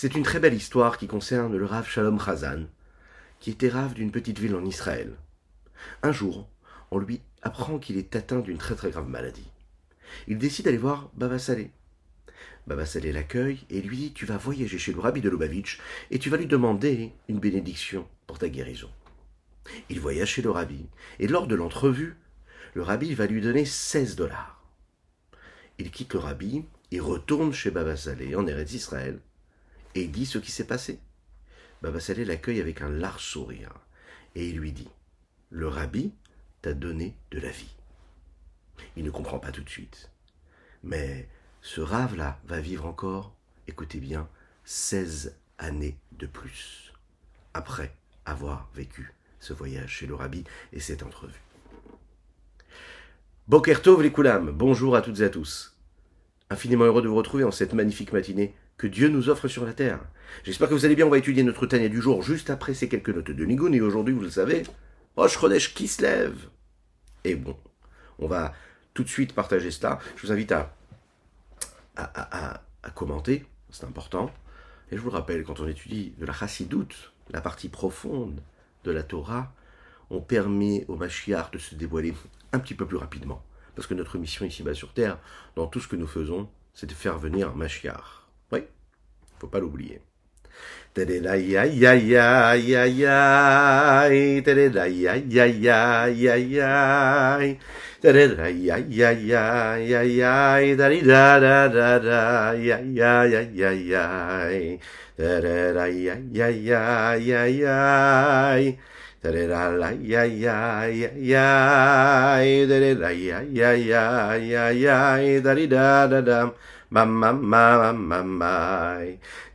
C'est une très belle histoire qui concerne le Rav Shalom Chazan, qui était Rav d'une petite ville en Israël. Un jour, on lui apprend qu'il est atteint d'une très très grave maladie. Il décide d'aller voir Baba Salé. Baba Salé l'accueille et lui dit Tu vas voyager chez le Rabbi de Lubavitch et tu vas lui demander une bénédiction pour ta guérison. Il voyage chez le Rabbi et lors de l'entrevue, le Rabbi va lui donner 16 dollars. Il quitte le Rabbi et retourne chez Baba Salé en Eretz Israël et dit ce qui s'est passé. Baba l'accueille avec un large sourire et il lui dit Le rabbi t'a donné de la vie. Il ne comprend pas tout de suite. Mais ce rave-là va vivre encore, écoutez bien, 16 années de plus, après avoir vécu ce voyage chez le rabbi et cette entrevue. Les Koulam, bonjour à toutes et à tous. Infiniment heureux de vous retrouver en cette magnifique matinée que Dieu nous offre sur la terre. J'espère que vous allez bien, on va étudier notre Tania du jour juste après ces quelques notes de Nigun, et aujourd'hui, vous le savez, Rosh qui se lève. Et bon, on va tout de suite partager cela. Je vous invite à, à, commenter, c'est important. Et je vous le rappelle, quand on étudie de la chassidoute, la partie profonde de la Torah, on permet au Mashiach de se dévoiler un petit peu plus rapidement. Parce que notre mission ici-bas sur Terre, dans tout ce que nous faisons, c'est de faire venir Mashiach. Oui, faut pas l'oublier. Ma ma ma ma ma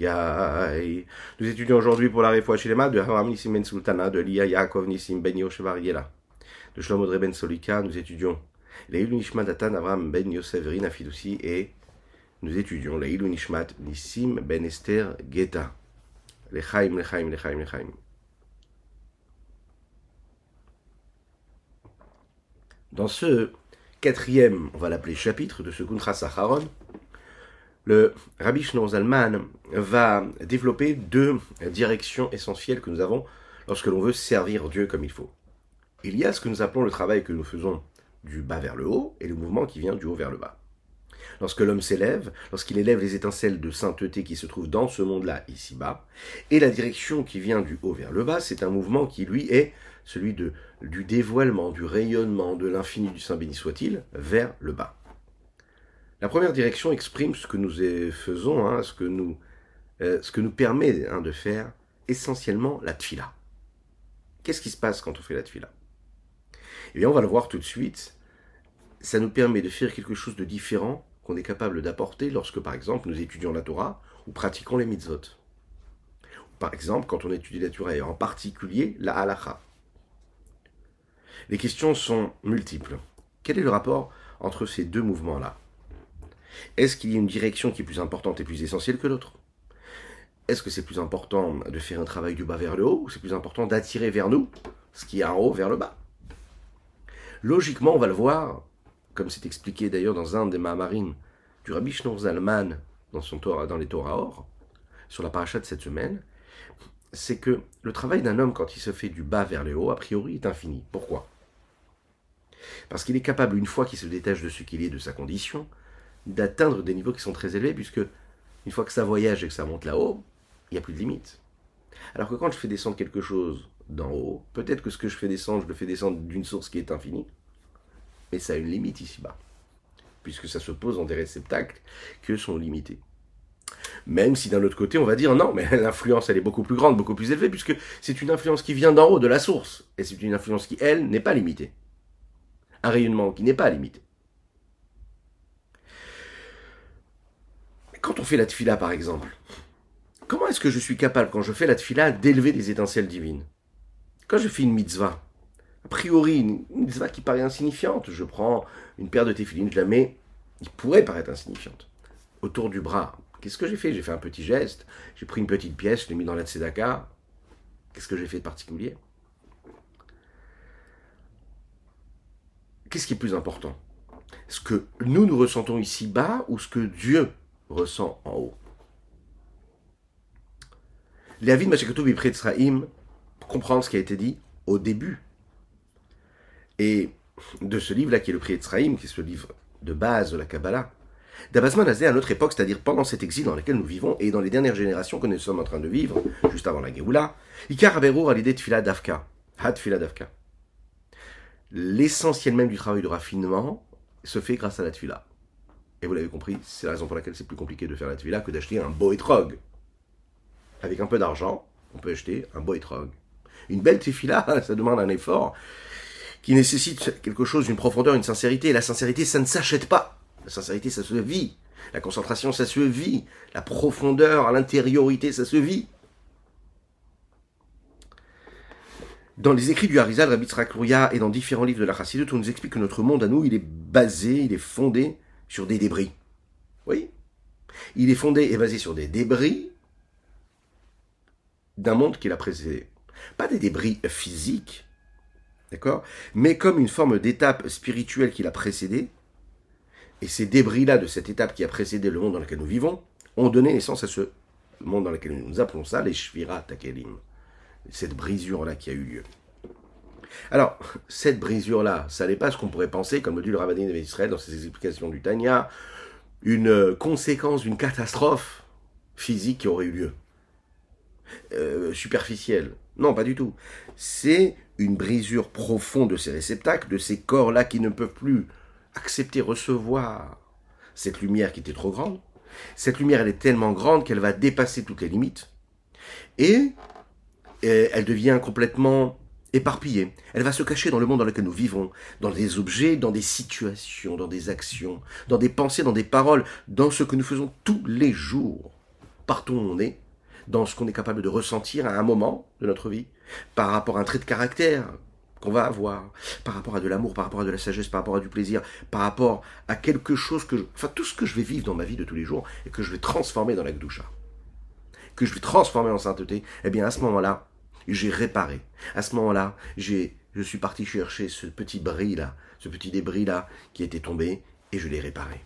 nous étudions aujourd'hui pour la Refoua Shilema de Haram Nissim Ben Sultana, de Lia Yaakov Nissim Ben Yoshevariela, de Shlomo Ben Solika. Nous étudions Leilu Nishmat Datan Avram Ben Yosef Rina et nous étudions Leilu Nishmat Nissim Ben Esther Geta. Lechaim, Lechaim, Lechaim, Lechaim. Dans ce quatrième, on va l'appeler chapitre de ce Kuntra Sacharon, le Rabbi Shneur Zalman va développer deux directions essentielles que nous avons lorsque l'on veut servir Dieu comme il faut. Il y a ce que nous appelons le travail que nous faisons du bas vers le haut et le mouvement qui vient du haut vers le bas. Lorsque l'homme s'élève, lorsqu'il élève les étincelles de sainteté qui se trouvent dans ce monde-là, ici-bas, et la direction qui vient du haut vers le bas, c'est un mouvement qui, lui, est celui du dévoilement, du rayonnement de l'infini du Saint béni soit-il, vers le bas. La première direction exprime ce que nous faisons, hein, ce, que nous, euh, ce que nous permet hein, de faire essentiellement la tfila. Qu'est-ce qui se passe quand on fait la tfila? Eh bien, on va le voir tout de suite. Ça nous permet de faire quelque chose de différent qu'on est capable d'apporter lorsque, par exemple, nous étudions la Torah ou pratiquons les mitzvot. Par exemple, quand on étudie la Torah et en particulier la halacha. Les questions sont multiples. Quel est le rapport entre ces deux mouvements-là? Est-ce qu'il y a une direction qui est plus importante et plus essentielle que l'autre? Est-ce que c'est plus important de faire un travail du bas vers le haut ou c'est plus important d'attirer vers nous ce qui est en haut vers le bas? Logiquement, on va le voir, comme c'est expliqué d'ailleurs dans un des Mahamarim du Rabbi Shneur Zalman dans, son Torah, dans les Torah Or, sur la paracha de cette semaine, c'est que le travail d'un homme quand il se fait du bas vers le haut, a priori, est infini. Pourquoi? Parce qu'il est capable, une fois qu'il se détache de ce qu'il est, de sa condition, d'atteindre des niveaux qui sont très élevés, puisque une fois que ça voyage et que ça monte là-haut, il n'y a plus de limite. Alors que quand je fais descendre quelque chose d'en haut, peut-être que ce que je fais descendre, je le fais descendre d'une source qui est infinie, mais ça a une limite ici-bas, puisque ça se pose dans des réceptacles qui sont limités. Même si d'un autre côté, on va dire non, mais l'influence, elle est beaucoup plus grande, beaucoup plus élevée, puisque c'est une influence qui vient d'en haut, de la source, et c'est une influence qui, elle, n'est pas limitée. Un rayonnement qui n'est pas limité. Quand on fait la tfila, par exemple, Comment est-ce que je suis capable, quand je fais la tfila, d'élever des étincelles divines? Quand je fais une mitzvah, a priori, une mitzvah qui paraît insignifiante, je prends une paire de téfilines, je la mets, il pourrait paraître insignifiante, autour du bras. Qu'est-ce que j'ai fait? J'ai fait un petit geste, j'ai pris une petite pièce, je l'ai mis dans la tzedaka. Qu'est-ce que j'ai fait de particulier? Qu'est-ce qui est plus important? Ce que nous, nous ressentons ici bas ou ce que Dieu ressent en haut Léavin Machakatou Israïm comprendre ce qui a été dit au début. Et de ce livre-là, qui est le Prix Etzraïm, qui est ce livre de base de la Kabbalah, Dabasman a à notre époque, c'est-à-dire pendant cet exil dans lequel nous vivons et dans les dernières générations que nous sommes en train de vivre, juste avant la Géoula, Ikar Averur à l'idée de Fila Dafka, Had Fila. L'essentiel même du travail de raffinement se fait grâce à la Tfila. Et vous l'avez compris, c'est la raison pour laquelle c'est plus compliqué de faire la Tfila que d'acheter un beau. Avec un peu d'argent, on peut acheter un beau. Une belle Tfila, ça demande un effort qui nécessite quelque chose, une profondeur, une sincérité. La sincérité, ça ne s'achète pas. La sincérité, ça se vit. La concentration, ça se vit. La profondeur, l'intériorité, ça se vit. Dans les écrits du Harizal, Rabbi Tzrak et dans différents livres de la Chassidut, on nous explique que notre monde à nous, il est basé, il est fondé sur des débris. Oui Il est fondé et basé sur des débris d'un monde qui l'a précédé. Pas des débris physiques, d'accord Mais comme une forme d'étape spirituelle qui l'a précédé, et ces débris-là de cette étape qui a précédé le monde dans lequel nous vivons, ont donné naissance à ce monde dans lequel nous appelons ça les Shvira Takelim cette brisure-là qui a eu lieu. Alors, cette brisure-là, ça n'est pas ce qu'on pourrait penser, comme le dit le Rabbin d'Israël dans ses explications du Tanya, une conséquence d'une catastrophe physique qui aurait eu lieu. Euh, superficielle. Non, pas du tout. C'est une brisure profonde de ces réceptacles, de ces corps-là qui ne peuvent plus accepter, recevoir cette lumière qui était trop grande. Cette lumière, elle est tellement grande qu'elle va dépasser toutes les limites. Et elle devient complètement éparpillée. Elle va se cacher dans le monde dans lequel nous vivons, dans des objets, dans des situations, dans des actions, dans des pensées, dans des paroles, dans ce que nous faisons tous les jours, partout où on est, dans ce qu'on est capable de ressentir à un moment de notre vie, par rapport à un trait de caractère qu'on va avoir, par rapport à de l'amour, par rapport à de la sagesse, par rapport à du plaisir, par rapport à quelque chose que je... Enfin, tout ce que je vais vivre dans ma vie de tous les jours et que je vais transformer dans la Gdusha, que je vais transformer en sainteté, eh bien à ce moment-là, j'ai réparé. À ce moment-là, j'ai, je suis parti chercher ce petit bris-là, ce petit débris-là qui était tombé, et je l'ai réparé.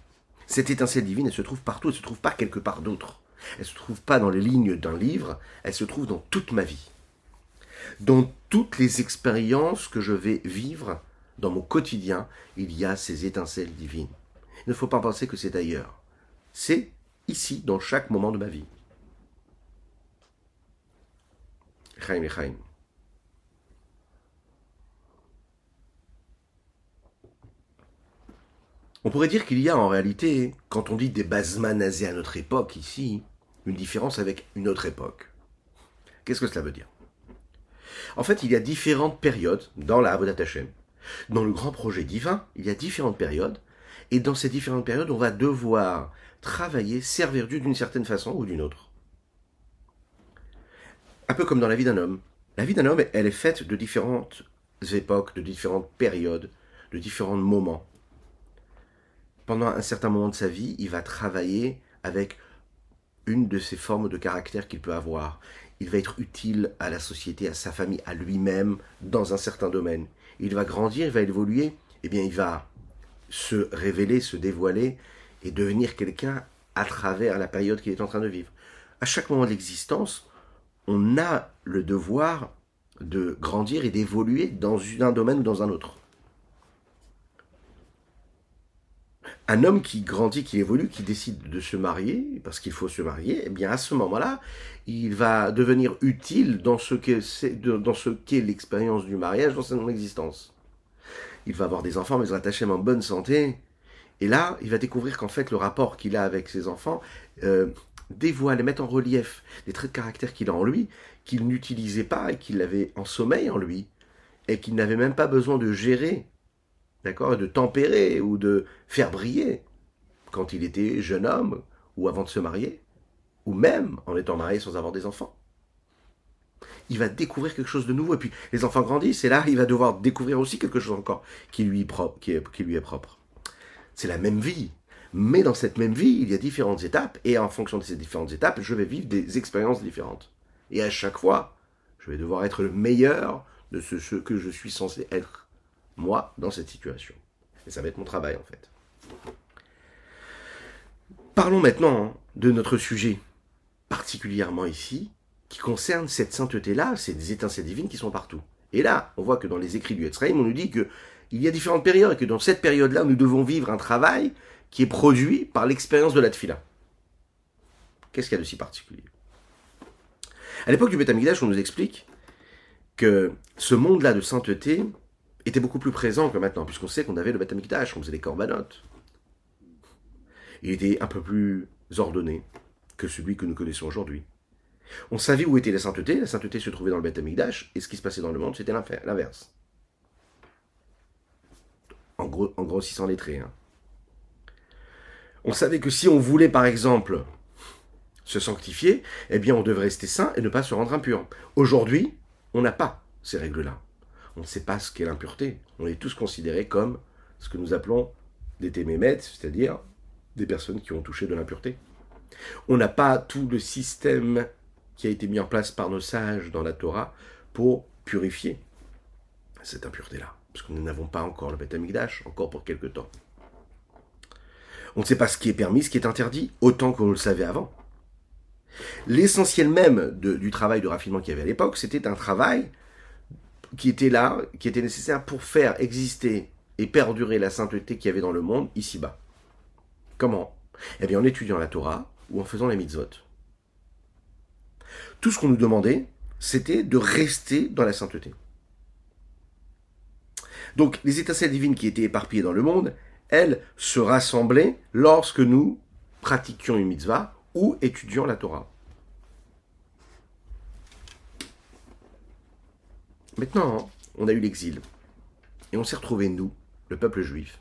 Cette étincelle divine, elle se trouve partout, elle se trouve pas quelque part d'autre. Elle se trouve pas dans les lignes d'un livre, elle se trouve dans toute ma vie. Dans toutes les expériences que je vais vivre dans mon quotidien, il y a ces étincelles divines. Il ne faut pas penser que c'est ailleurs. C'est ici, dans chaque moment de ma vie. On pourrait dire qu'il y a en réalité, quand on dit des nazés à notre époque ici, une différence avec une autre époque. Qu'est-ce que cela veut dire? En fait, il y a différentes périodes dans la Avodat Hashem. Dans le grand projet divin, il y a différentes périodes, et dans ces différentes périodes, on va devoir travailler, servir Dieu d'une certaine façon ou d'une autre un peu comme dans la vie d'un homme. La vie d'un homme, elle est faite de différentes époques, de différentes périodes, de différents moments. Pendant un certain moment de sa vie, il va travailler avec une de ces formes de caractère qu'il peut avoir. Il va être utile à la société, à sa famille, à lui-même, dans un certain domaine. Il va grandir, il va évoluer, eh bien il va se révéler, se dévoiler et devenir quelqu'un à travers la période qu'il est en train de vivre. À chaque moment de l'existence, on a le devoir de grandir et d'évoluer dans un domaine ou dans un autre. Un homme qui grandit, qui évolue, qui décide de se marier, parce qu'il faut se marier, eh bien à ce moment-là, il va devenir utile dans ce qu'est l'expérience du mariage dans son existence. Il va avoir des enfants, mais il va attacher en bonne santé. Et là, il va découvrir qu'en fait, le rapport qu'il a avec ses enfants euh, dévoile et met en relief des traits de caractère qu'il a en lui, qu'il n'utilisait pas et qu'il avait en sommeil en lui, et qu'il n'avait même pas besoin de gérer, d'accord, de tempérer ou de faire briller quand il était jeune homme ou avant de se marier, ou même en étant marié sans avoir des enfants. Il va découvrir quelque chose de nouveau. Et puis les enfants grandissent et là, il va devoir découvrir aussi quelque chose encore qui lui est propre. C'est la même vie. Mais dans cette même vie, il y a différentes étapes et en fonction de ces différentes étapes, je vais vivre des expériences différentes. Et à chaque fois, je vais devoir être le meilleur de ce que je suis censé être, moi, dans cette situation. Et ça va être mon travail, en fait. Parlons maintenant hein, de notre sujet, particulièrement ici, qui concerne cette sainteté-là, des étincelles divines qui sont partout. Et là, on voit que dans les écrits du Etzraïm, on nous dit que il y a différentes périodes et que dans cette période-là, nous devons vivre un travail qui est produit par l'expérience de la tfila. Qu'est-ce qu'il y a de si particulier? À l'époque du Beth on nous explique que ce monde-là de sainteté était beaucoup plus présent que maintenant, puisqu'on sait qu'on avait le Beth on faisait les corbanotes il était un peu plus ordonné que celui que nous connaissons aujourd'hui. On savait où était la sainteté, la sainteté se trouvait dans le Beth Amikdash, et ce qui se passait dans le monde, c'était l'inverse. En, en grossissant les traits. Hein. On savait que si on voulait, par exemple, se sanctifier, eh bien, on devait rester saint et ne pas se rendre impur. Aujourd'hui, on n'a pas ces règles-là. On ne sait pas ce qu'est l'impureté. On est tous considérés comme ce que nous appelons des témémètres, c'est-à-dire des personnes qui ont touché de l'impureté. On n'a pas tout le système qui a été mis en place par nos sages dans la Torah pour purifier cette impureté-là. Parce que nous n'avons pas encore le Beth encore pour quelque temps. On ne sait pas ce qui est permis, ce qui est interdit, autant qu'on le savait avant. L'essentiel même du travail de raffinement qu'il y avait à l'époque, c'était un travail qui était là, qui était nécessaire pour faire exister et perdurer la sainteté qu'il y avait dans le monde ici-bas. Comment? Eh bien en étudiant la Torah ou en faisant les mitzvot. Tout ce qu'on nous demandait, c'était de rester dans la sainteté. Donc les étincelles divines qui étaient éparpillées dans le monde, elles se rassemblaient lorsque nous pratiquions une mitzvah ou étudions la Torah. Maintenant, on a eu l'exil. Et on s'est retrouvé, nous, le peuple juif,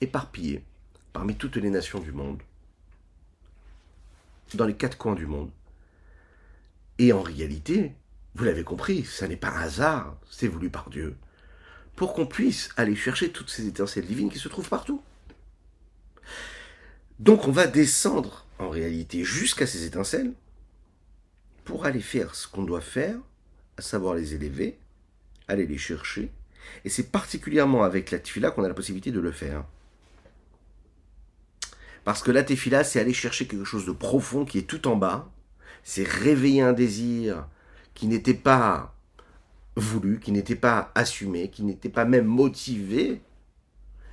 éparpillés parmi toutes les nations du monde, dans les quatre coins du monde. Et en réalité, vous l'avez compris, ça n'est pas un hasard, c'est voulu par Dieu, pour qu'on puisse aller chercher toutes ces étincelles divines qui se trouvent partout. Donc on va descendre en réalité jusqu'à ces étincelles pour aller faire ce qu'on doit faire, à savoir les élever, aller les chercher, et c'est particulièrement avec la tfila qu'on a la possibilité de le faire. Parce que la tefila, c'est aller chercher quelque chose de profond qui est tout en bas. C'est réveiller un désir qui n'était pas voulu, qui n'était pas assumé, qui n'était pas même motivé.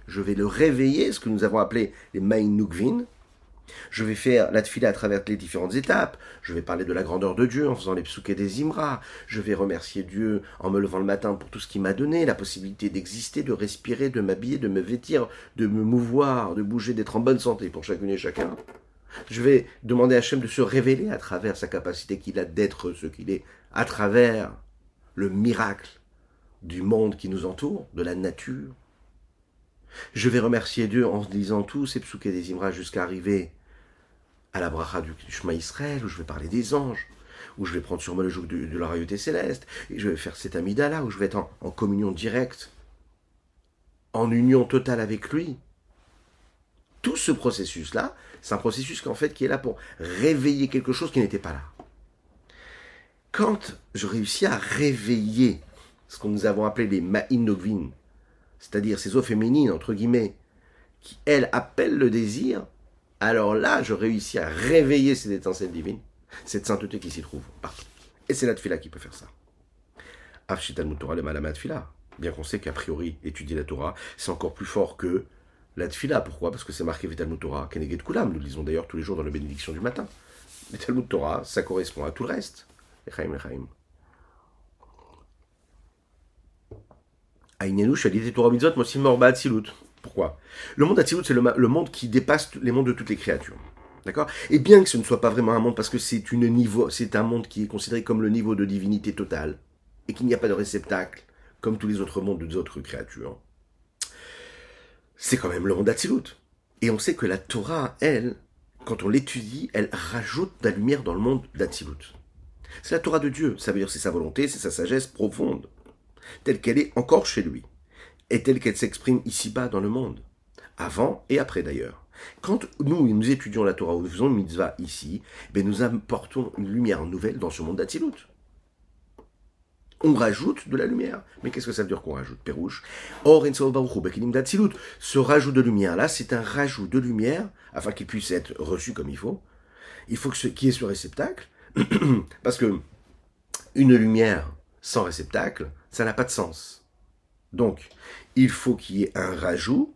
Je vais le réveiller, ce que nous avons appelé les Maïn Nukvin, je vais faire la tfila à travers les différentes étapes. Je vais parler de la grandeur de Dieu en faisant les psuké des Imra. Je vais remercier Dieu en me levant le matin pour tout ce qu'il m'a donné, la possibilité d'exister, de respirer, de m'habiller, de me vêtir, de me mouvoir, de bouger, d'être en bonne santé pour chacune et chacun. Je vais demander à Hachem de se révéler à travers sa capacité qu'il a d'être ce qu'il est, à travers le miracle du monde qui nous entoure, de la nature. Je vais remercier Dieu en disant tous ces psuké des Imra jusqu'à arriver à la bracha du chemin Israël, où je vais parler des anges, où je vais prendre sur moi le joug de, la royauté céleste, et je vais faire cet amida-là, où je vais être en, communion directe, en union totale avec lui. Tout ce processus-là, c'est un processus en fait qui est là pour réveiller quelque chose qui n'était pas là. Quand je réussis à réveiller ce que nous avons appelé les ma'in c'est-à-dire ces eaux féminines, entre guillemets, qui, elles, appellent le désir, alors là, je réussis à réveiller cette étincelle divine, cette sainteté qui s'y trouve partout. Et c'est la tfila qui peut faire ça. Bien qu'on sait qu'a priori, étudier la Torah, c'est encore plus fort que la tfila. Pourquoi? Parce que c'est marqué Vitalmut Torah, Keneget Kulam. Nous le lisons d'ailleurs tous les jours dans la bénédiction du matin. Vitalmut Torah, ça correspond à tout le reste. Ainenu, Shadit Torah. Pourquoi? Le monde Atzilut, c'est le, monde qui dépasse les mondes de toutes les créatures. D'accord? Et bien que ce ne soit pas vraiment un monde, parce que c'est une c'est un monde qui est considéré comme le niveau de divinité totale, et qu'il n'y a pas de réceptacle, comme tous les autres mondes des autres créatures, c'est quand même le monde Atzilut. Et on sait que la Torah, elle, quand on l'étudie, elle rajoute de la lumière dans le monde d'Atsilut. C'est la Torah de Dieu, ça veut dire c'est sa volonté, c'est sa sagesse profonde, telle qu'elle est encore chez lui, et telle qu'elle s'exprime ici-bas dans le monde, avant et après d'ailleurs. Quand nous, nous étudions la Torah ou nous faisons une mitzvah ici, ben nous apportons une lumière nouvelle dans ce monde d'Atsilut. On rajoute de la lumière. Mais qu'est-ce que ça veut dire qu'on rajoute? Pérouche. Or, ce rajout de lumière là, c'est un rajout de lumière afin qu'il puisse être reçu comme il faut. Il faut qu'il y ait ce réceptacle. Parce que une lumière sans réceptacle, ça n'a pas de sens. Donc, il faut qu'il y ait un rajout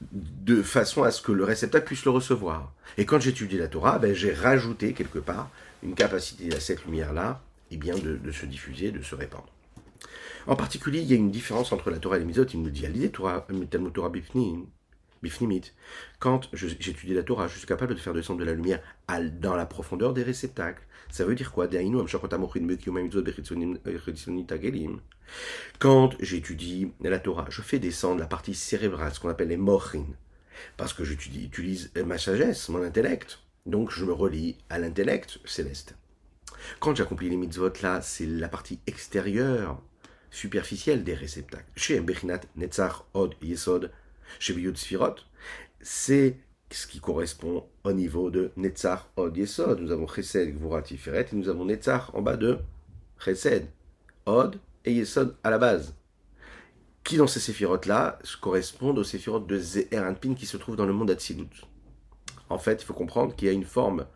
de façon à ce que le réceptacle puisse le recevoir. Et quand j'étudie la Torah, ben, j'ai rajouté quelque part une capacité à cette lumière-là eh bien, de, se diffuser, de se répandre. En particulier, il y a une différence entre la Torah et les Mitzvot. Il me dit, Torah, Torah Bifnim, Quand j'étudie la Torah, je suis capable de faire descendre de la lumière dans la profondeur des réceptacles. Ça veut dire quoi? Quand j'étudie la Torah, je fais descendre la partie cérébrale, ce qu'on appelle les mochin, parce que j'utilise ma sagesse, mon intellect. Donc je me relie à l'intellect céleste. Quand j'accomplis les mitzvot là, c'est la partie extérieure, superficielle des réceptacles. Chez Bechinat, Netzach, Od, Yesod, chez Biyud Sfirot, c'est ce qui correspond au niveau de Netzach, Od, Yesod. Nous avons Chesed, Gvurat, Tiferet, et nous avons Netzach en bas de Chesed, Od et Yesod à la base. Qui dans ces séphirotes-là correspondent aux séphirotes de Zeher qui se trouvent dans le monde Atsilut. En fait, il faut comprendre qu'il y a une forme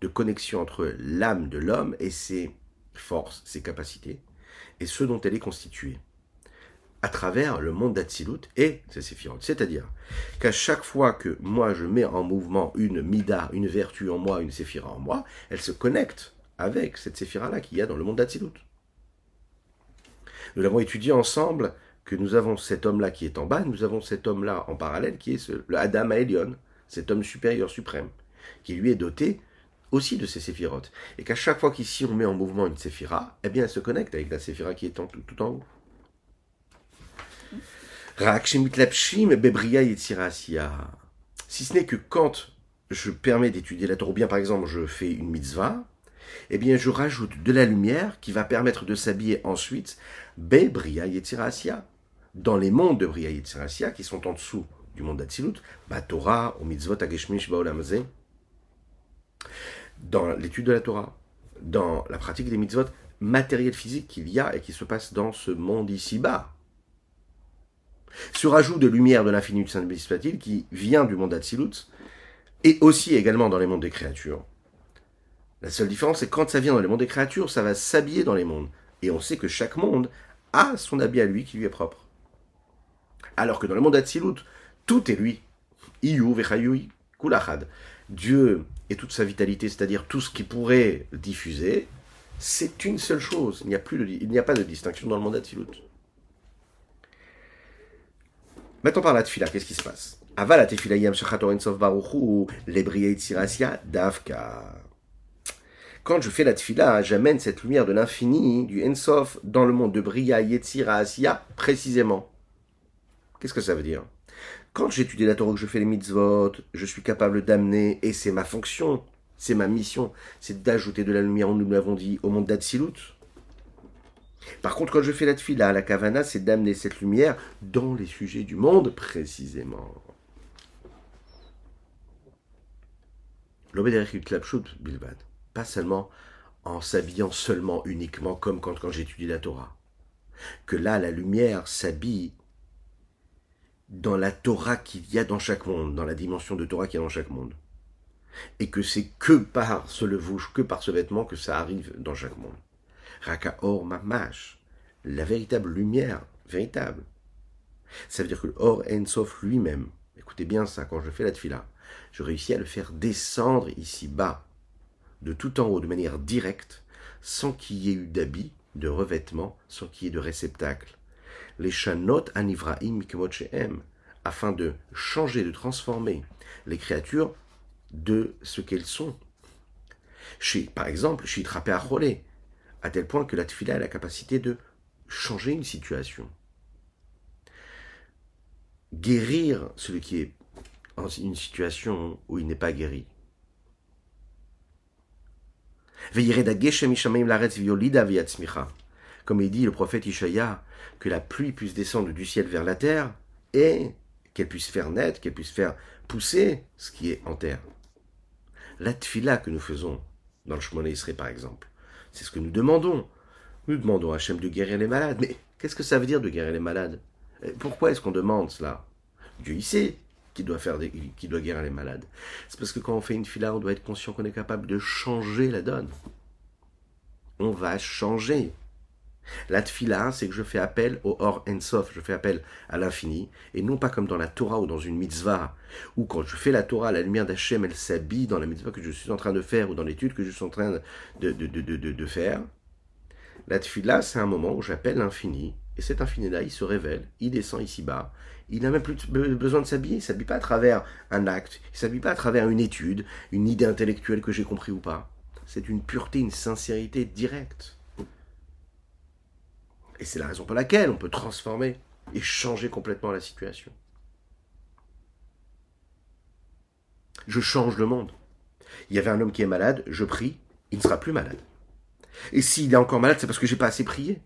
de connexion entre l'âme de l'homme et ses forces, ses capacités, et ce dont elle est constituée, à travers le monde d'Atsilut et ses séphirotes. C'est-à-dire qu'à chaque fois que moi je mets en mouvement une mida, une vertu en moi, une séphira en moi, elle se connecte avec cette séphira-là qu'il y a dans le monde d'Atsilut. Nous l'avons étudié ensemble que nous avons cet homme-là qui est en bas, nous avons cet homme-là en parallèle qui est le Adam Aelion, cet homme supérieur suprême, qui lui est doté aussi de ces séphirotes. Et qu'à chaque fois qu'ici on met en mouvement une séphira, eh bien elle se connecte avec la séphira qui est en tout, tout en haut. Si ce n'est que quand je permets d'étudier la Torah, ou bien par exemple je fais une mitzvah, eh bien je rajoute de la lumière qui va permettre de s'habiller ensuite Bebria Yetzirasia, dans les mondes de Bria Yetzirasia qui sont en dessous du monde d'Atsilut, Torah, ou mitzvot Ageshmish Baolamazeh, dans l'étude de la Torah, dans la pratique des mitzvot matériels physiques qu'il y a et qui se passe dans ce monde ici-bas. Ce rajout de lumière de l'infini du Saint soit qui vient du monde d'Atsilut, et aussi également dans les mondes des créatures. La seule différence, c'est quand ça vient dans les mondes des créatures, ça va s'habiller dans les mondes. Et on sait que chaque monde a son habit à lui qui lui est propre. Alors que dans le monde d'Atsilut, tout est lui. Iyu vechayui kulachad. Dieu et toute sa vitalité, c'est-à-dire tout ce qui pourrait diffuser, c'est une seule chose. Il n'y a, il n'y a pas de distinction dans le monde d'Atzilut. Maintenant par la tefila, qu'est-ce qui se passe? Aval tefila yam davka. Quand je fais la tefila, j'amène cette lumière de l'infini, du ensof, dans le monde de Bria Yetzira précisément. Qu'est-ce que ça veut dire? Quand j'étudie la Torah, que je fais les mitzvot, je suis capable d'amener, et c'est ma fonction, c'est ma mission, c'est d'ajouter de la lumière, nous l'avons dit, au monde d'Atsilut. Par contre, quand je fais la tfila, la kavana, c'est d'amener cette lumière dans les sujets du monde, précisément. bilbad. Pas seulement en s'habillant seulement, uniquement, comme quand, quand j'étudie la Torah. Que là, la lumière s'habille dans la Torah qu'il y a dans chaque monde, dans la dimension de Torah qu'il y a dans chaque monde. Et que c'est que par ce levouche, que par ce vêtement que ça arrive dans chaque monde. Raka or mamash, la véritable lumière, véritable. Ça veut dire que l'or ensof lui-même, écoutez bien ça, quand je fais la tfila, je réussis à le faire descendre ici bas, de tout en haut, de manière directe, sans qu'il y ait eu d'habit, de revêtement, sans qu'il y ait de réceptacle, les shanot anivraim afin de changer, de transformer les créatures de ce qu'elles sont. Par exemple, chez Trappé à tel point que la tfila a la capacité de changer une situation. Guérir celui qui est dans une situation où il n'est pas guéri. Comme il dit le prophète Ishaya, que la pluie puisse descendre du ciel vers la terre et qu'elle puisse faire naître, qu'elle puisse faire pousser ce qui est en terre. La tfila que nous faisons dans le chemin Israël par exemple, c'est ce que nous demandons. Nous demandons à Hachem de guérir les malades. Mais qu'est-ce que ça veut dire de guérir les malades? Pourquoi est-ce qu'on demande cela? Dieu il sait qui doit, doit guérir les malades. C'est parce que quand on fait une fila, on doit être conscient qu'on est capable de changer la donne. On va changer. La tfila, c'est que je fais appel au Or Ensof, je fais appel à l'infini, et non pas comme dans la Torah ou dans une mitzvah, où quand je fais la Torah, la lumière d'Hachem, elle s'habille dans la mitzvah que je suis en train de faire, ou dans l'étude que je suis en train de, de, de, de faire. La tfila, c'est un moment où j'appelle l'infini, et cet infini-là, il se révèle, il descend ici-bas, il n'a même plus besoin de s'habiller, il ne s'habille pas à travers un acte, il ne s'habille pas à travers une étude, une idée intellectuelle que j'ai compris ou pas. C'est une pureté, une sincérité directe. Et c'est la raison pour laquelle on peut transformer et changer complètement la situation. Je change le monde. Il y avait un homme qui est malade, je prie, il ne sera plus malade. Et s'il est encore malade, c'est parce que j'ai pas assez prié.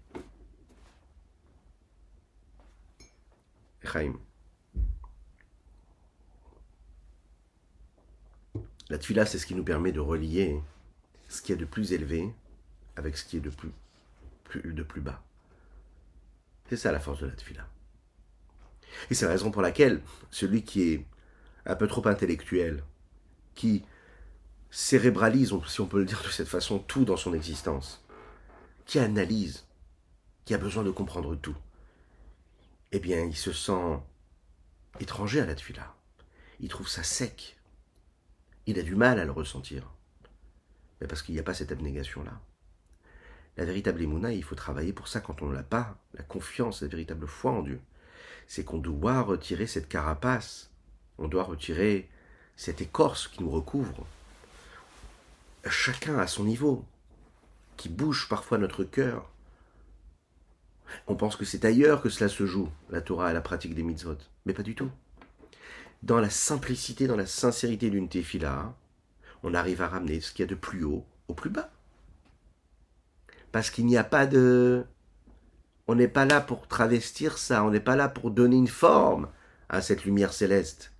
La tuila, c'est ce qui nous permet de relier ce qui est de plus élevé avec ce qui est de plus, de plus bas. C'est ça la force de la tfila. Et c'est la raison pour laquelle celui qui est un peu trop intellectuel, qui cérébralise, si on peut le dire de cette façon, tout dans son existence, qui analyse, qui a besoin de comprendre tout, eh bien, il se sent étranger à la tfila. Il trouve ça sec. Il a du mal à le ressentir. Mais parce qu'il n'y a pas cette abnégation-là. La véritable émouna, il faut travailler pour ça quand on ne l'a pas. La confiance, la véritable foi en Dieu. C'est qu'on doit retirer cette carapace. On doit retirer cette écorce qui nous recouvre. Chacun à son niveau, qui bouge parfois notre cœur. On pense que c'est ailleurs que cela se joue, la Torah et la pratique des mitzvot. Mais pas du tout. Dans la simplicité, dans la sincérité d'une tefila, on arrive à ramener ce qu'il y a de plus haut au plus bas parce qu'il n'y a pas de... On n'est pas là pour travestir ça, on n'est pas là pour donner une forme à cette lumière céleste.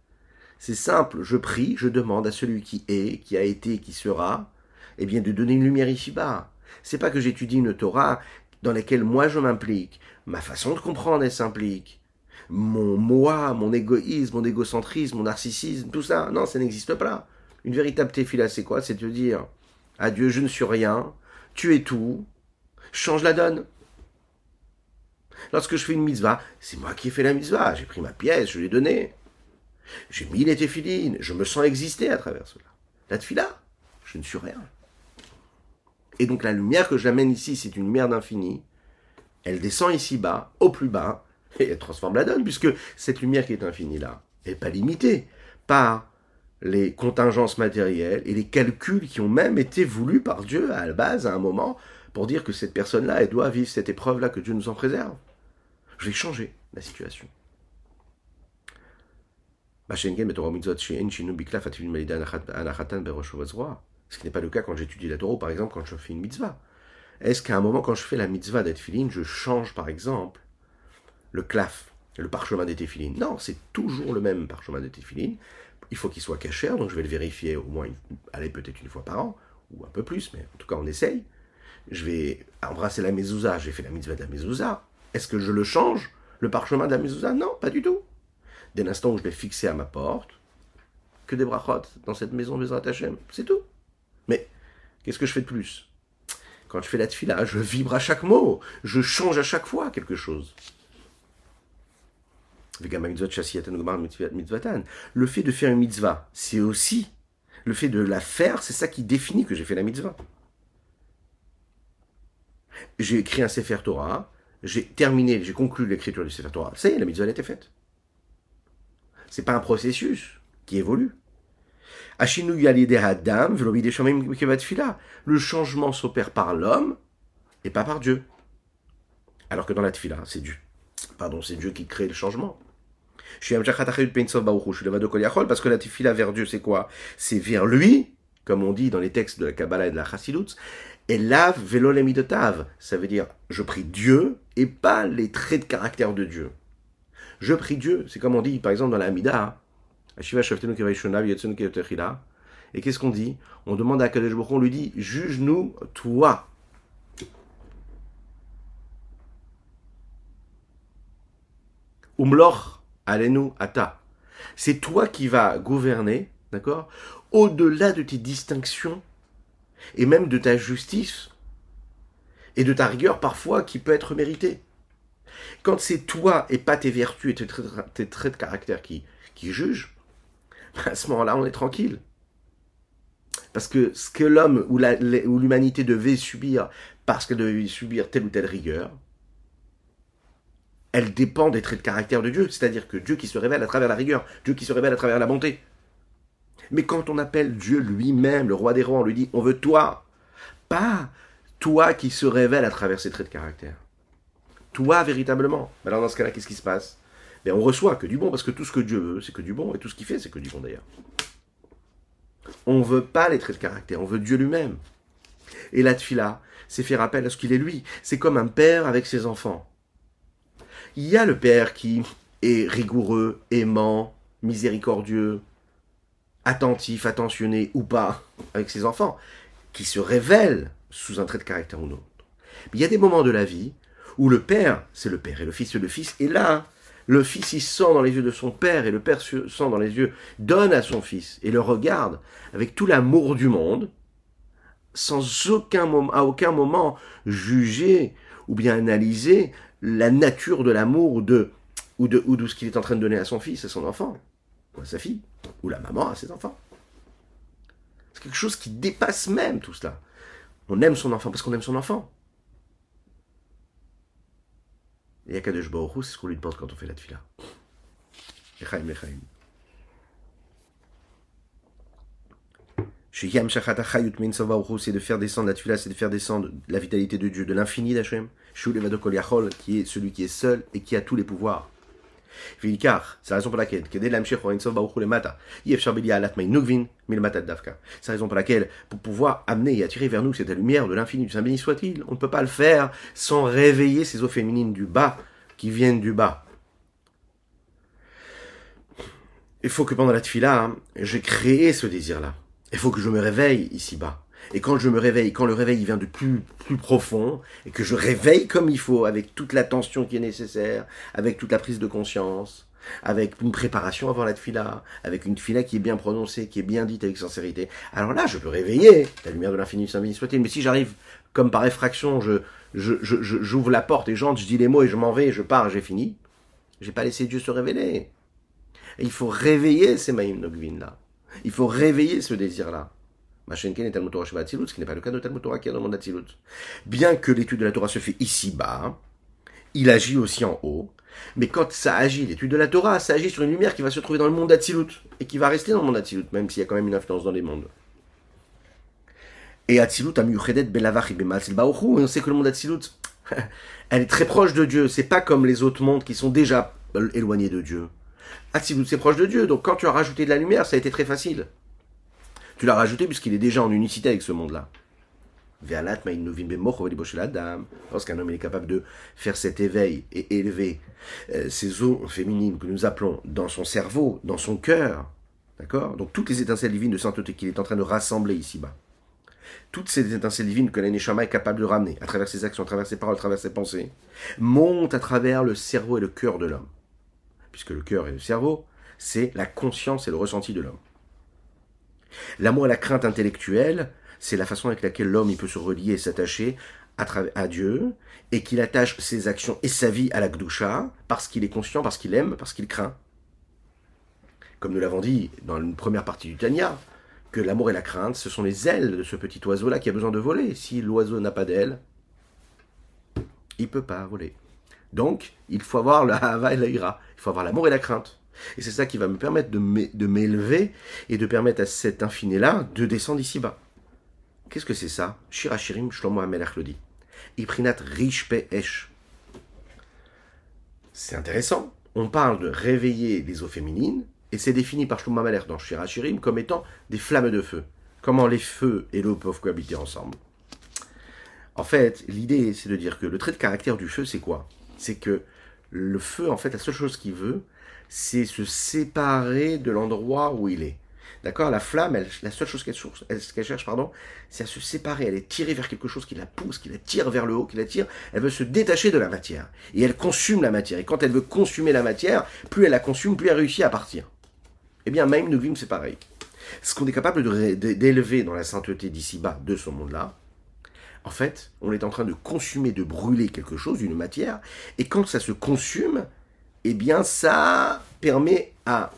C'est simple, je prie, je demande à celui qui est, qui a été, qui sera, eh bien de donner une lumière ici-bas. C'est pas que j'étudie une Torah dans laquelle moi je m'implique, ma façon de comprendre elle s'implique, mon moi, mon égoïsme, mon égocentrisme, mon narcissisme, tout ça, non, ça n'existe pas. Une véritable téfila, c'est quoi? C'est de dire, adieu, je ne suis rien, tu es tout, change la donne. Lorsque je fais une mitzvah, c'est moi qui ai fait la mitzvah. J'ai pris ma pièce, je l'ai donnée. J'ai mis les téphilines, je me sens exister à travers cela. La tefila, je ne suis rien. Et donc la lumière que j'amène ici, c'est une lumière d'infini. Elle descend ici bas, au plus bas, et elle transforme la donne, puisque cette lumière qui est infinie là n'est pas limitée par les contingences matérielles et les calculs qui ont même été voulus par Dieu à la base, à un moment, pour dire que cette personne-là, elle doit vivre cette épreuve-là, que Dieu nous en préserve. Je vais changer la situation. Ce qui n'est pas le cas quand j'étudie la Torah, par exemple, quand je fais une mitzvah. Est-ce qu'à un moment, quand je fais la mitzvah d'Etfilin, je change, par exemple, le claf, le parchemin des Non, c'est toujours le même parchemin des Il faut qu'il soit caché, donc je vais le vérifier au moins, allez, peut-être une fois par an, ou un peu plus, mais en tout cas, on essaye je vais embrasser la mezouza, j'ai fait la mitzvah de la mezouza. Est-ce que je le change, le parchemin de la mezouza? Non, pas du tout. Dès l'instant où je l'ai fixé à ma porte, que des brachot dans cette maison de Hashem, c'est tout. Mais qu'est-ce que je fais de plus? Quand je fais la tfila, je vibre à chaque mot, je change à chaque fois quelque chose. Le fait de faire une mitzvah, c'est aussi le fait de la faire, c'est ça qui définit que j'ai fait la mitzvah j'ai écrit un Sefer Torah, j'ai terminé, j'ai conclu l'écriture du Sefer Torah. Ça y est, la mitzvah a été faite. C'est pas un processus qui évolue. Le changement s'opère par l'homme et pas par Dieu. Alors que dans la tfila, c'est Dieu. Pardon, c'est Dieu qui crée le changement. Parce que la tefila vers Dieu, c'est quoi? C'est vers lui, comme on dit dans les textes de la Kabbalah et de la Chassidut. Et lave velo tav. Ça veut dire, je prie Dieu et pas les traits de caractère de Dieu. Je prie Dieu. C'est comme on dit, par exemple, dans la Hamida. Et qu'est-ce qu'on dit? On demande à Kadesh on lui dit, juge-nous, toi. Umloch alenu ata. C'est toi qui vas gouverner, d'accord? Au-delà de tes distinctions et même de ta justice et de ta rigueur parfois qui peut être méritée. Quand c'est toi et pas tes vertus et tes traits, de caractère qui, qui jugent, à ce moment-là, on est tranquille. Parce que ce que l'homme ou l'humanité devait subir parce qu'elle devait subir telle ou telle rigueur, elle dépend des traits de caractère de Dieu, c'est-à-dire que Dieu qui se révèle à travers la rigueur, Dieu qui se révèle à travers la bonté. Mais quand on appelle Dieu lui-même, le roi des rois, on lui dit on veut toi, pas toi qui se révèle à travers ses traits de caractère. Toi véritablement. Alors dans ce cas-là, qu'est-ce qui se passe? Ben, On reçoit que du bon, parce que tout ce que Dieu veut, c'est que du bon, et tout ce qu'il fait, c'est que du bon d'ailleurs. On ne veut pas les traits de caractère, on veut Dieu lui-même. Et la tfila, c'est faire appel à ce qu'il est lui. C'est comme un père avec ses enfants. Il y a le père qui est rigoureux, aimant, miséricordieux, attentif, attentionné ou pas avec ses enfants, qui se révèle sous un trait de caractère ou non. Il y a des moments de la vie où le père, c'est le père, et le fils, c'est le fils, et là, le fils, il sent dans les yeux de son père, et le père sent dans les yeux, donne à son fils, et le regarde avec tout l'amour du monde, sans aucun moment, à aucun moment juger ou bien analyser la nature de l'amour de, ou de, ou de ce qu'il est en train de donner à son fils, à son enfant, ou à sa fille, ou la maman à ses enfants. C'est quelque chose qui dépasse même tout cela. On aime son enfant parce qu'on aime son enfant. Et Akadosh Baruch c'est ce qu'on lui demande quand on fait la tefila. Echaim, Echaim. c'est de faire descendre la tefila, c'est de faire descendre la vitalité de Dieu, de l'infini d'Hachem. qui est celui qui est seul et qui a tous les pouvoirs. C'est la raison pour laquelle, c'est la raison pour laquelle, pour pouvoir amener et attirer vers nous cette lumière de l'infini, du Saint béni soit-il, on ne peut pas le faire sans réveiller ces eaux féminines du bas, qui viennent du bas. Il faut que pendant la tefila, hein, j'ai créé ce désir-là. Il faut que je me réveille ici-bas. Et quand je me réveille, quand le réveil vient de plus, plus profond, et que je réveille comme il faut, avec toute l'attention qui est nécessaire, avec toute la prise de conscience, avec une préparation avant la tefila, avec une tefila qui est bien prononcée, qui est bien dite avec sincérité, alors là, je peux réveiller la lumière de l'infini, saint soit Mais si j'arrive, comme par effraction, je, je, je, j'ouvre la porte et j'entre, je dis les mots et je m'en vais, je pars, j'ai fini, j'ai pas laissé Dieu se révéler. il faut réveiller ces Maïm Nogvin là. Il faut réveiller ce désir-là. Ce qui n'est pas le cas de Talmud Torah qui est dans le monde Bien que l'étude de la Torah se fait ici-bas, il agit aussi en haut. Mais quand ça agit, l'étude de la Torah, ça agit sur une lumière qui va se trouver dans le monde d'Atsilut et qui va rester dans le monde d'Atsilut, même s'il y a quand même une influence dans les mondes. Et Atsilut a belavach on sait que le monde d'Atsilut, elle est très proche de Dieu. C'est pas comme les autres mondes qui sont déjà éloignés de Dieu. Atsilut, c'est proche de Dieu. Donc quand tu as rajouté de la lumière, ça a été très facile. Tu l'as rajouté puisqu'il est déjà en unicité avec ce monde-là. Lorsqu'un homme est capable de faire cet éveil et élever euh, ces eaux féminines que nous appelons dans son cerveau, dans son cœur, d'accord? Donc toutes les étincelles divines de sainteté qu'il est en train de rassembler ici-bas. Toutes ces étincelles divines que l'Aneshama est capable de ramener à travers ses actions, à travers ses paroles, à travers ses pensées, montent à travers le cerveau et le cœur de l'homme. Puisque le cœur et le cerveau, c'est la conscience et le ressenti de l'homme. L'amour et la crainte intellectuelle, c'est la façon avec laquelle l'homme peut se relier et s'attacher à, Dieu, et qu'il attache ses actions et sa vie à la Gdusha, parce qu'il est conscient, parce qu'il aime, parce qu'il craint. Comme nous l'avons dit dans une première partie du Tanya, que l'amour et la crainte, ce sont les ailes de ce petit oiseau-là qui a besoin de voler. Si l'oiseau n'a pas d'ailes, il peut pas voler. Donc, il faut avoir la hava et la ira. Il faut avoir l'amour et la crainte. Et c'est ça qui va me permettre de m'élever et de permettre à cet infini-là de descendre ici-bas. Qu'est-ce que c'est ça? Shirachirim Shlomo Amelach le dit. Iprinat Rish Esh. C'est intéressant. on parle de réveiller les eaux féminines, et c'est défini par Shlomo Malher dans Shirachirim comme étant des flammes de feu. Comment les feux et l'eau peuvent cohabiter ensemble En fait, l'idée, c'est de dire que le trait de caractère du feu, c'est quoi? C'est que le feu, en fait, la seule chose qu'il veut, c'est se séparer de l'endroit où il est. D'accord? La flamme, elle, la seule chose qu'elle cherche, pardon, c'est à se séparer. Elle est tirée vers quelque chose qui la pousse, qui la tire vers le haut, qui la tire. Elle veut se détacher de la matière. Et elle consume la matière. Et quand elle veut consommer la matière, plus elle la consume, plus elle réussit à partir. Eh bien, même Nugvim, c'est pareil. Ce qu'on est capable d'élever dans la sainteté d'ici-bas, de ce monde-là, en fait, on est en train de consumer, de brûler quelque chose, une matière, et quand ça se consume, eh bien, ça permet à,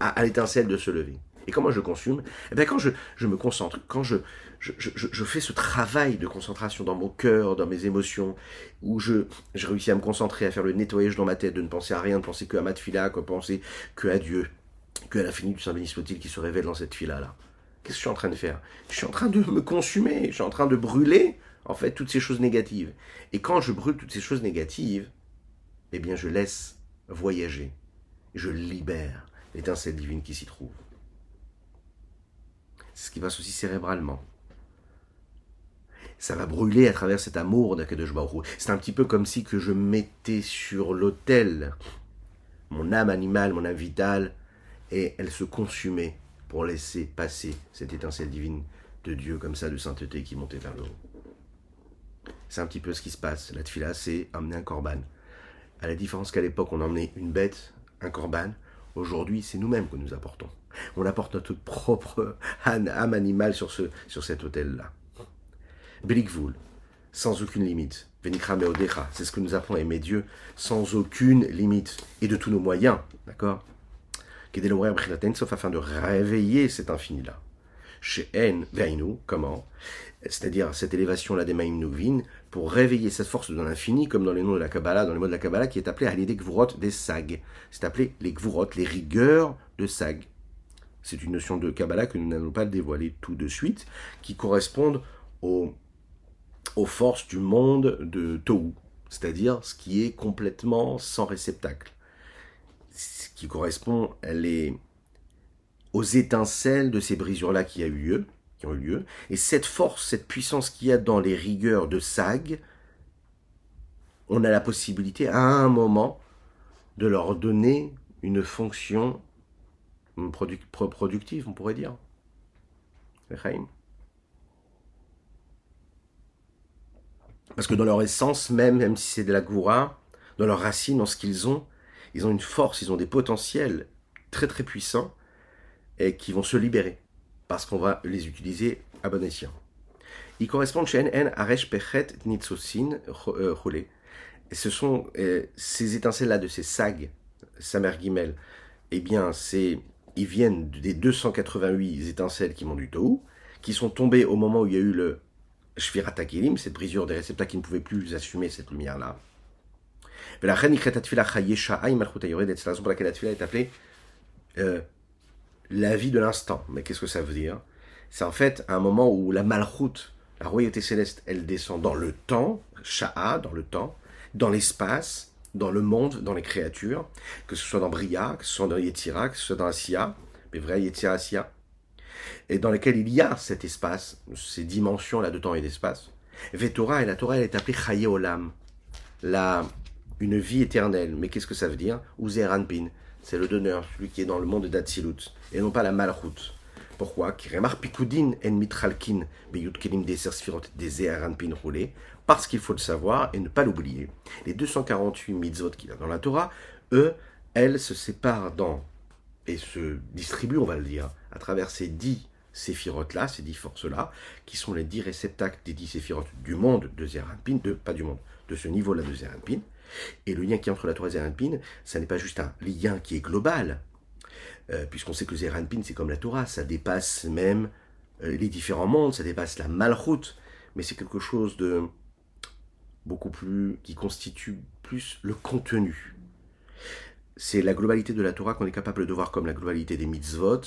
à, l'étincelle de se lever. Et comment je consume Eh bien, quand je, je me concentre, quand je, je, je, fais ce travail de concentration dans mon cœur, dans mes émotions, où je, je réussis à me concentrer, à faire le nettoyage dans ma tête, de ne penser à rien, de penser que à ma tefila, de penser que à Dieu, que à la fin du Saint béni soit-il qui se révèle dans cette fila-là. Qu'est-ce que je suis en train de faire? Je suis en train de me consumer, je suis en train de brûler, en fait, toutes ces choses négatives. Et quand je brûle toutes ces choses négatives, eh bien, je laisse voyager, je libère l'étincelle divine qui s'y trouve. C'est ce qui passe aussi cérébralement. Ça va brûler à travers cet amour d'Akadosh C'est un petit peu comme si que je mettais sur l'autel mon âme animale, mon âme vitale, et elle se consumait pour laisser passer cette étincelle divine de Dieu comme ça, de sainteté qui montait vers le haut. C'est un petit peu ce qui se passe. La tfila, c'est amener un corban. À la différence qu'à l'époque, on emmenait une bête, un corban, aujourd'hui, c'est nous-mêmes que nous apportons. On apporte notre propre âme animale sur, ce, cet hôtel-là. Belikvul, sans aucune limite. Venikra Meodecha, c'est ce que nous apprenons à aimer Dieu sans aucune limite et de tous nos moyens, d'accord? Sauf afin de réveiller cet infini-là. Chez En, Veinu, comment C'est-à-dire cette élévation-là des Maïm Nugvin, pour réveiller cette force de l'infini, comme dans les noms de la Kabbalah, dans les mots de la Kabbalah, qui est appelé à l'idée Gvurot des Sag. C'est appelé les Gvurot, les rigueurs de Sag. C'est une notion de Kabbalah que nous n'allons pas dévoiler tout de suite, qui correspondent aux, aux forces du monde de Tohu, c'est-à-dire ce qui est complètement sans réceptacle qui correspond les, aux étincelles de ces brisures-là qui, qui ont eu lieu. Et cette force, cette puissance qu'il y a dans les rigueurs de Sag, on a la possibilité à un moment de leur donner une fonction productive, on pourrait dire. Parce que dans leur essence même, même si c'est de la goura, dans leurs racines, dans ce qu'ils ont, ils ont une force, ils ont des potentiels très très puissants et qui vont se libérer parce qu'on va les utiliser à bon escient. Ils correspondent chez NN Aresh Pechet Nitsosin Roulé. Et ce sont euh, ces étincelles-là de ces sags, Samer Gimel, eh bien, c'est, ils viennent des 288 étincelles qui montent du Tohu, qui sont tombées au moment où il y a eu le Shviratakilim, cette brisure des réceptacles qui ne pouvaient plus assumer cette lumière-là. C'est la raison pour laquelle la est appelée euh, la vie de l'instant. Mais qu'est-ce que ça veut dire? C'est en fait un moment où la malchut, la royauté céleste, elle descend dans le temps, sha'a, dans le temps, dans l'espace, dans le monde, dans les créatures, que ce soit dans Bria, que ce soit dans Yetzira, que ce soit dans Asiya, mais vrai Yetzira Asiya, et dans lesquels il y a cet espace, ces dimensions-là de temps et d'espace. Vetora, et la Torah, elle est appelée Chaye Olam, la une vie éternelle. Mais qu'est-ce que ça veut dire? Uzer Anpin, c'est le donneur, celui qui est dans le monde d'Atsilut, et non pas la Malchut. Pourquoi? Parce qu'il faut le savoir et ne pas l'oublier. Les 248 mitzvot qu'il a dans la Torah, eux, elles se séparent dans et se distribuent, on va le dire, à travers ces dix séphirotes-là, ces dix forces-là, qui sont les dix réceptacles des dix séphirotes du monde de Zeranpin, de, pas du monde, de ce niveau-là de Zeranpin, et le lien qui entre la Torah et Zeranpin, ça n'est pas juste un lien qui est global, euh, puisqu'on sait que Zeranpin, c'est comme la Torah, ça dépasse même euh, les différents mondes, ça dépasse la malroute, mais c'est quelque chose de beaucoup plus, qui constitue plus le contenu. C'est la globalité de la Torah qu'on est capable de voir comme la globalité des mitzvot,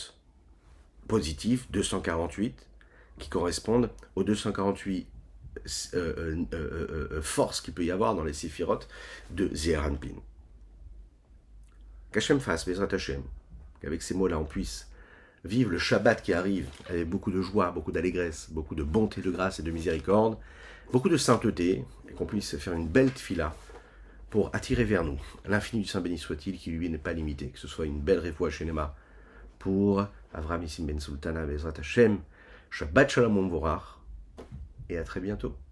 positifs, 248, qui correspondent aux 248 euh, euh, euh, force qu'il peut y avoir dans les séphirotes de Zeranpin. qu'Hachem fasse, Bezrat Hachem, qu'avec ces mots-là on puisse vivre le Shabbat qui arrive avec beaucoup de joie, beaucoup d'allégresse, beaucoup de bonté, de grâce et de miséricorde, beaucoup de sainteté, et qu'on puisse faire une belle tfila pour attirer vers nous l'infini du Saint béni soit-il, qui lui n'est pas limité, que ce soit une belle réfoua Shenema pour Avram Issim Ben Sultana Bezrat Hashem, Shabbat Shalom Vorach, et à très bientôt.